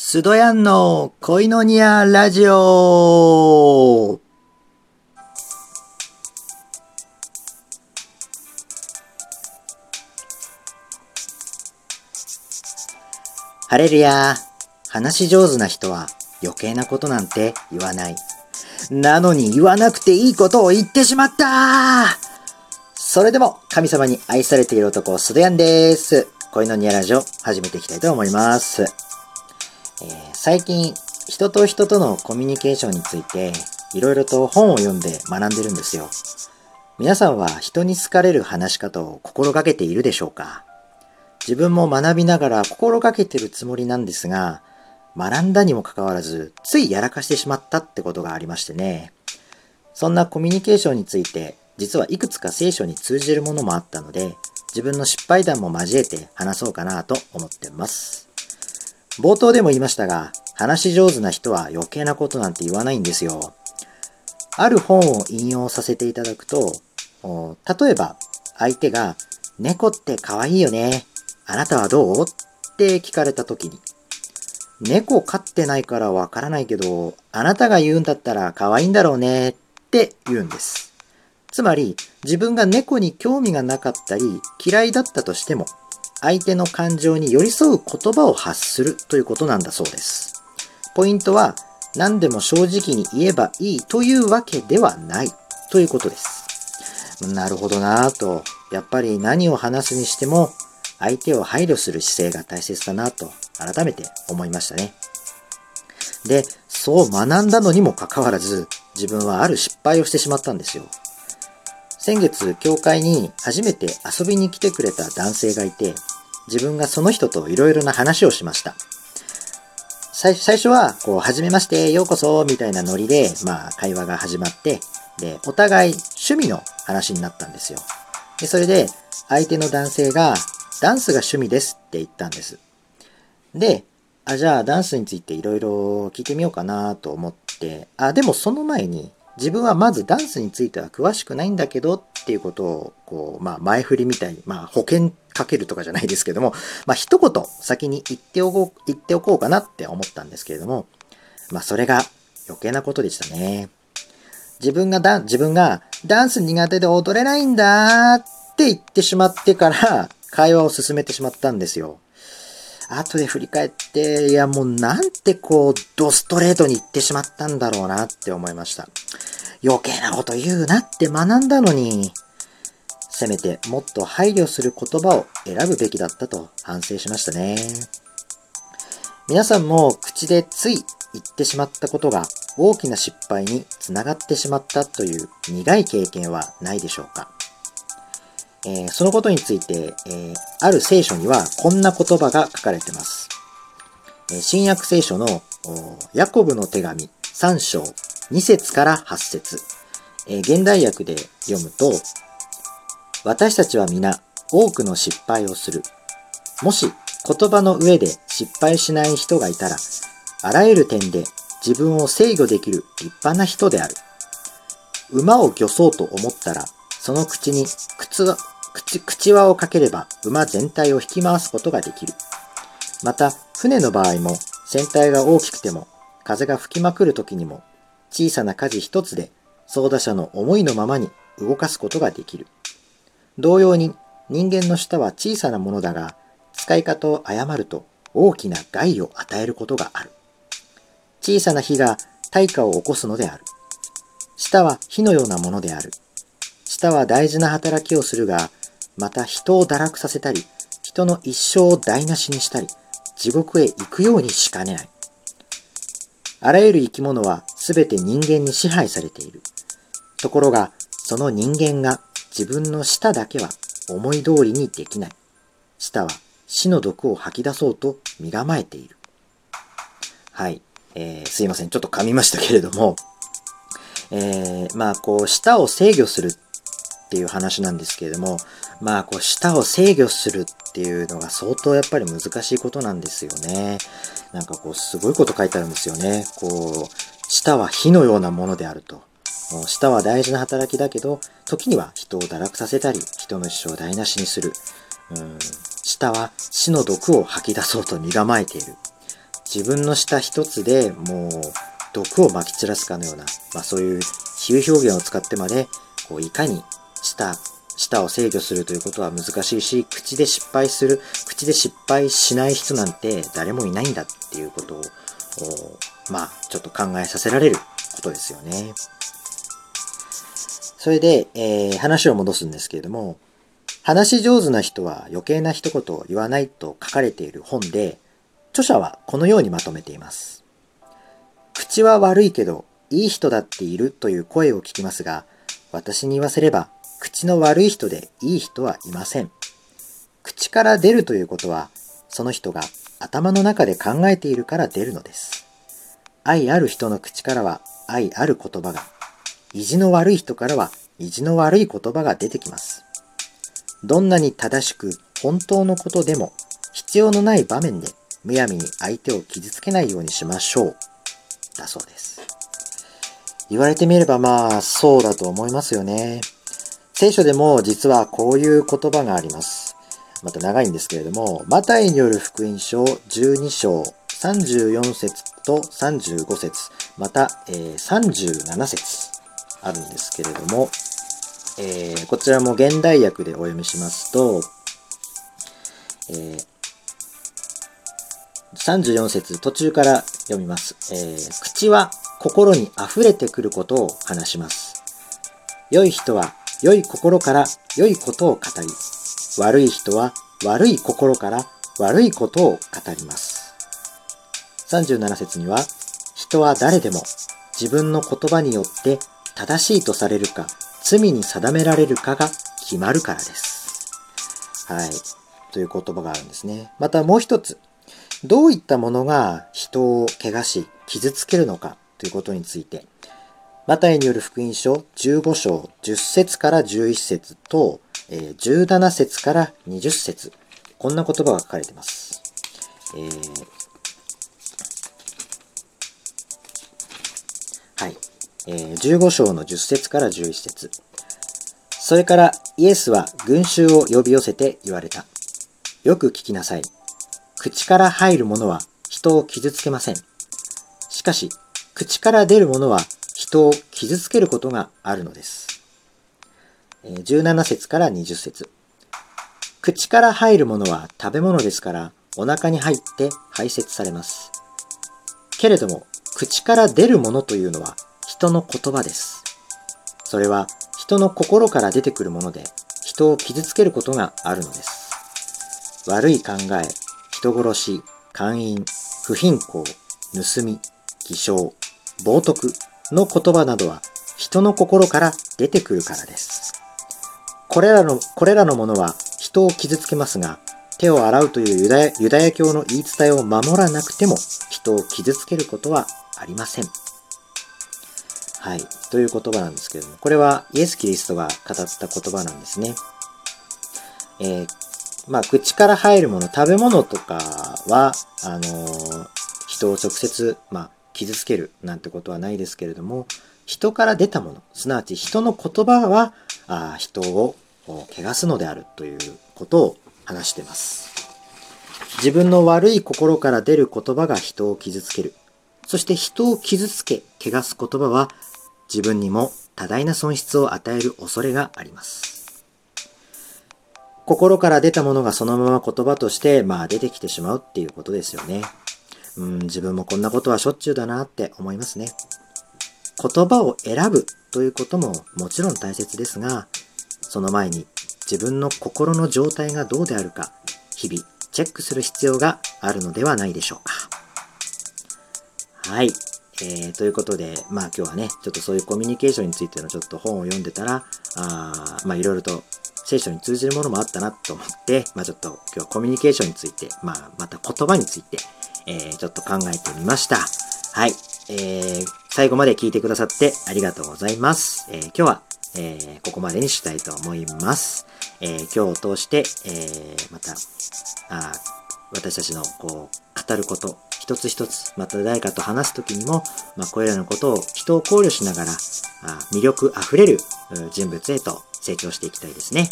スドヤンの恋のニアラジオハレルヤ話し上手な人は余計なことなんて言わない。なのに言わなくていいことを言ってしまったそれでも神様に愛されている男、スドヤンです。恋のニアラジオ始めていきたいと思います。えー、最近、人と人とのコミュニケーションについて、いろいろと本を読んで学んでるんですよ。皆さんは人に好かれる話し方を心がけているでしょうか？自分も学びながら心がけてるつもりなんですが、学んだにもかかわらず、ついやらかしてしまったってことがありましてね。そんなコミュニケーションについて、実はいくつか聖書に通じるものもあったので、自分の失敗談も交えて話そうかなと思ってます。冒頭でも言いましたが、話し上手な人は余計なことなんて言わないんですよ。ある本を引用させていただくと、例えば相手が猫って可愛いよね。あなたはどう？って聞かれた時に、猫飼ってないからわからないけど、あなたが言うんだったら可愛いんだろうねって言うんです。つまり自分が猫に興味がなかったり嫌いだったとしても相手の感情に寄り添う言葉を発するということなんだそうです。ポイントは何でも正直に言えばいいというわけではないということです。なるほどなぁと、やっぱり何を話すにしても相手を配慮する姿勢が大切だなと改めて思いましたね。で、そう学んだのにもかかわらず自分はある失敗をしてしまったんですよ。先月、教会に初めて遊びに来てくれた男性がいて、自分がその人と色々な話をしました。最初は、こう、はじめまして、ようこそ、みたいなノリで、まあ、会話が始まって、で、お互い趣味の話になったんですよ。で、それで、相手の男性が、ダンスが趣味ですって言ったんです。で、あ、じゃあダンスについていろいろ聞いてみようかなと思って、あ、でもその前に、自分はまずダンスについては詳しくないんだけどっていうことを、こう、まあ前振りみたいに、まあ保険かけるとかじゃないですけども、まあ一言先に言っておこう、言っておこうかなって思ったんですけれども、まあそれが余計なことでしたね。自分がダン自分がダンス苦手で踊れないんだって言ってしまってから会話を進めてしまったんですよ。後で振り返って、いやもうなんてこう、ドストレートに言ってしまったんだろうなって思いました。余計なこと言うなって学んだのに、せめてもっと配慮する言葉を選ぶべきだったと反省しましたね。皆さんも口でつい言ってしまったことが大きな失敗につながってしまったという苦い経験はないでしょうかえー、そのことについて、えー、ある聖書にはこんな言葉が書かれてます。え、新約聖書のヤコブの手紙3章2節から8節、え現代訳で読むと、私たちは皆多くの失敗をする。もし言葉の上で失敗しない人がいたら、あらゆる点で自分を制御できる立派な人である。馬を漁そうと思ったら、その口に靴口口輪をかければ馬全体を引き回すことができる。また、船の場合も船体が大きくても風が吹きまくる時にも小さな舵一つで操舵者の思いのままに動かすことができる。同様に人間の舌は小さなものだが使い方を誤ると大きな害を与えることがある。小さな火が大火を起こすのである。舌は火のようなものである。舌は大事な働きをするが、また人を堕落させたり、人の一生を台無しにしたり、地獄へ行くようにしかねない。あらゆる生き物は全て人間に支配されている。ところが、その人間が自分の舌だけは思い通りにできない。舌は死の毒を吐き出そうと身構えている。はい。えー、すいません。ちょっと噛みましたけれども、えー、まあ、こう、舌を制御するっていう話なんですけれども、まあ、こう、舌を制御するっていうのが相当やっぱり難しいことなんですよね。なんかこう、すごいこと書いてあるんですよね。こう、舌は火のようなものであると。舌は大事な働きだけど、時には人を堕落させたり、人の一生を台無しにする。うん、舌は死の毒を吐き出そうと身構えている。自分の舌一つでもう毒をまき散らすかのような、まあそういう比喩表現を使ってまで、こういかに舌、舌を制御するということは難しいし、口で失敗する、口で失敗しない人なんて誰もいないんだっていうことを、まあちょっと考えさせられることですよね。それで、えー、話を戻すんですけれども、話し上手な人は余計な一言を言わないと書かれている本で、著者はこのようにまとめています。口は悪いけど、いい人だっているという声を聞きますが、私に言わせれば、口の悪い人でいい人はいません。口から出るということは、その人が頭の中で考えているから出るのです。愛ある人の口からは愛ある言葉が、意地の悪い人からは意地の悪い言葉が出てきます。どんなに正しく本当のことでも必要のない場面でむやみに相手を傷つけないようにしましょう。だそうです。言われてみればまあそうだと思いますよね。聖書でも実はこういう言葉があります。また長いんですけれども、マタイによる福音書12章34節と35節また、えー、37節あるんですけれども、えー、こちらも現代訳でお読みしますと、えー、34節途中から読みます、えー、口は心に溢れてくることを話します。良い人は良い心から良いことを語り、悪い人は悪い心から悪いことを語ります。37節には、人は誰でも自分の言葉によって正しいとされるか、罪に定められるかが決まるからです。はい。という言葉があるんですね。またもう一つ、どういったものが人を怪我し、傷つけるのかということについて、マタイによる福音書15章10節から11節と、え17節から20節こんな言葉が書かれています。えー、はい。えー、15章の10節から11節それからイエスは群衆を呼び寄せて言われた。よく聞きなさい。口から入るものは人を傷つけません。しかし、口から出るものは人を傷つけることがあるのです。17節から20節口から入るものは食べ物ですからお腹に入って排泄されます。けれども、口から出るものというのは人の言葉です。それは人の心から出てくるもので人を傷つけることがあるのです。悪い考え、人殺し、姦淫、不貧困、盗み、偽証、冒涜の言葉などは人の心から出てくるからです。これらの、これらのものは人を傷つけますが、手を洗うというユダヤユダヤ教の言い伝えを守らなくても人を傷つけることはありません。はい。という言葉なんですけれども、これはイエス・キリストが語った言葉なんですね。えー、まあ、口から入るもの、食べ物とかは、あのー、人を直接、まあ、傷つけるなんてことはないですけれども、人から出たもの、すなわち人の言葉は、あ人を汚すのであるということを話してます。自分の悪い心から出る言葉が人を傷つける。そして人を傷つけ、汚す言葉は自分にも多大な損失を与える恐れがあります。心から出たものがそのまま言葉として、まあ出てきてしまうっていうことですよね。うん、自分もこんなことはしょっちゅうだなって思いますね。言葉を選ぶということももちろん大切ですが、その前に自分の心の状態がどうであるか、日々チェックする必要があるのではないでしょうか。はい。えー、ということで、まあ今日はね、ちょっとそういうコミュニケーションについてのちょっと本を読んでたら、あまあいろいろと聖書に通じるものもあったなと思って、まあちょっと今日はコミュニケーションについて、まあまた言葉について、えー、ちょっと考えてみました。はい。えー、最後まで聞いてくださってありがとうございます。えー、今日は、えー、ここまでにしたいと思います。えー、今日を通して、えー、また、あ私たちのこう、語ること、一つ一つ、また誰かと話すときにも、まあ、これらのことを人を考慮しながら、あ魅力あふれる人物へと成長していきたいですね。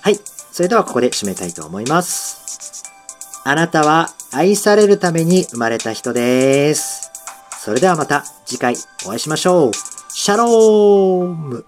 はい。それではここで締めたいと思います。あなたは愛されるために生まれた人です。それではまた次回お会いしましょう。シャローム